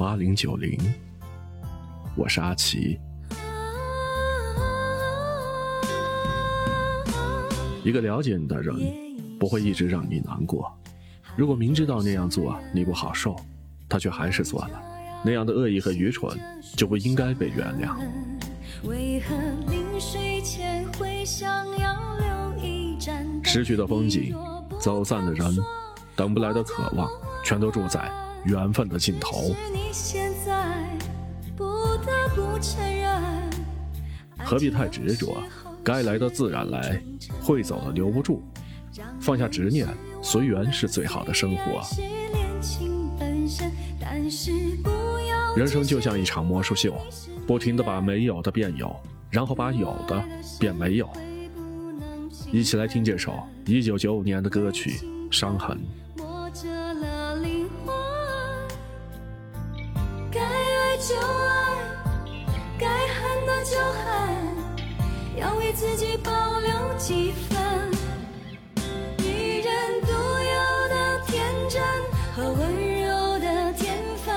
八零九零，我是阿奇。一个了解你的人，不会一直让你难过。如果明知道那样做你不好受，他却还是做了，那样的恶意和愚蠢就不应该被原谅。失去的风景，走散的人，等不来的渴望，全都住在缘分的尽头。何必太执着？该来的自然来，会走的留不住。放下执念，随缘是最好的生活。人生就像一场魔术秀，不停的把没有的变有，然后把有的变没有。一起来听这首一九九五年的歌曲《伤痕》。就恨，要为自己保留几分。女人独有的天真和温柔的天分，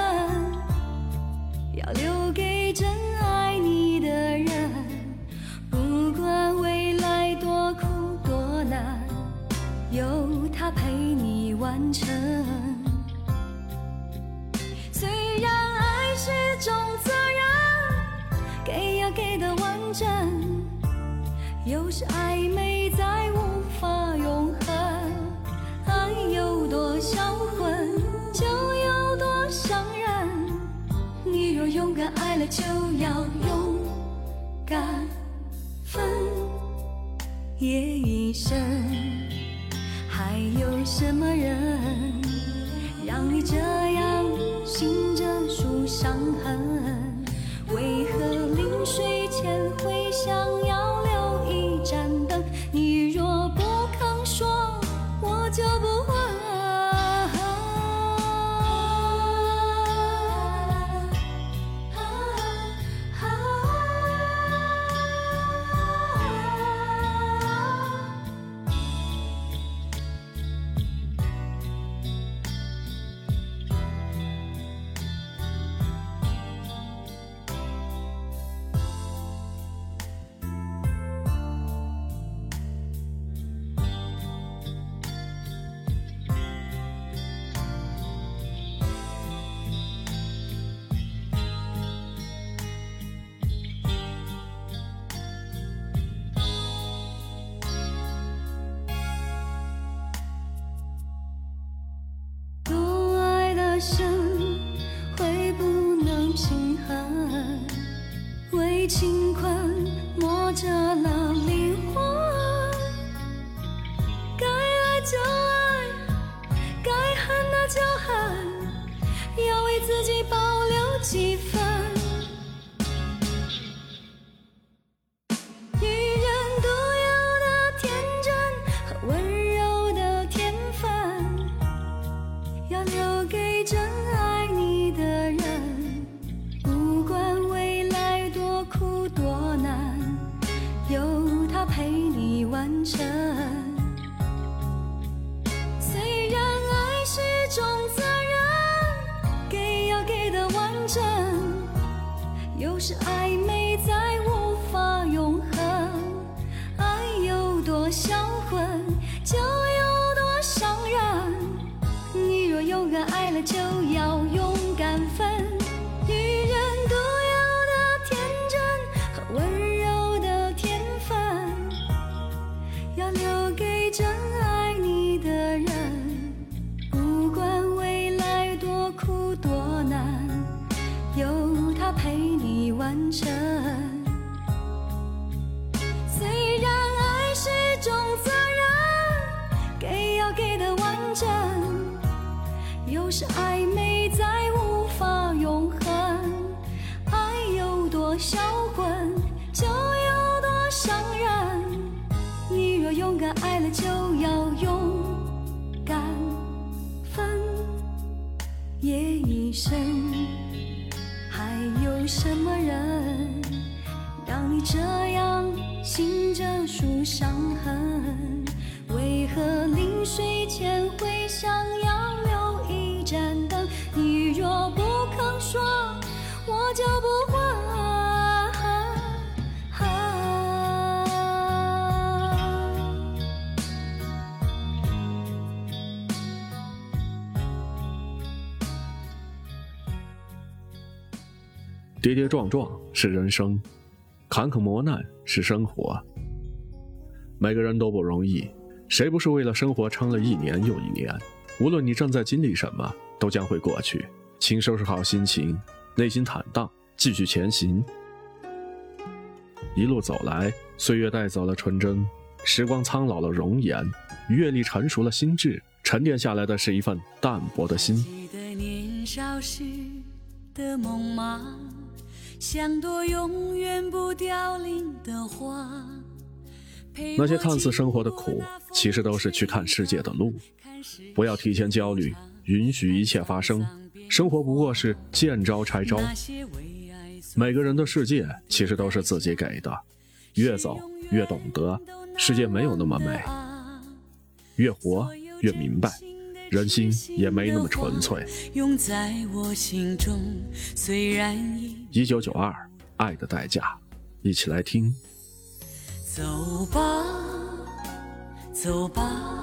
要留给真爱你的人。不管未来多苦多难，有他陪你完成。虽然爱是种责，给的完整，有时暧昧再无法永恒。爱有多销魂，就有多伤人。你若勇敢爱了，就要勇敢分。夜已深，还有什么人让你这样醒着数伤痕？是爱了，就要勇敢分。女人独有的天真和温柔的天分，要留给真爱你的人。不管未来多苦多难，有他陪你完成。是暧昧再无法永恒，爱有多销魂，就有多伤人。你若勇敢爱了，就要勇敢分。夜已深，还有什么人让你这样醒着数伤痕？为何临睡前会想就不。跌跌撞撞是人生，坎坷磨难是生活。每个人都不容易，谁不是为了生活撑了一年又一年？无论你正在经历什么，都将会过去。请收拾好心情，内心坦荡，继续前行。一路走来，岁月带走了纯真，时光苍老了容颜，阅历成熟了心智，沉淀下来的是一份淡泊的心。记得年少时的梦吗？像朵永远不凋零的花。那些看似生活的苦，其实都是去看世界的路。不要提前焦虑，允许一切发生。生活不过是见招拆招。每个人的世界其实都是自己给的。越走越懂得，世界没有那么美。越活越明白。人心也没那么纯粹。一九九二，爱的代价，一起来听。走吧，走吧，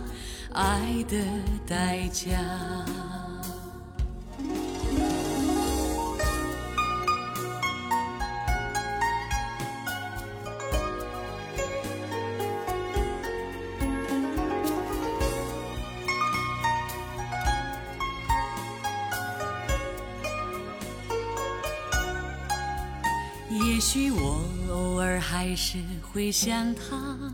爱的代价。也许我偶尔还是会想他，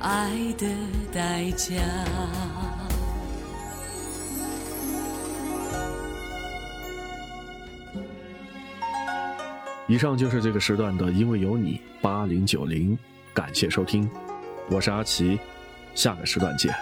爱的代价。以上就是这个时段的《因为有你》八零九零，感谢收听，我是阿奇，下个时段见。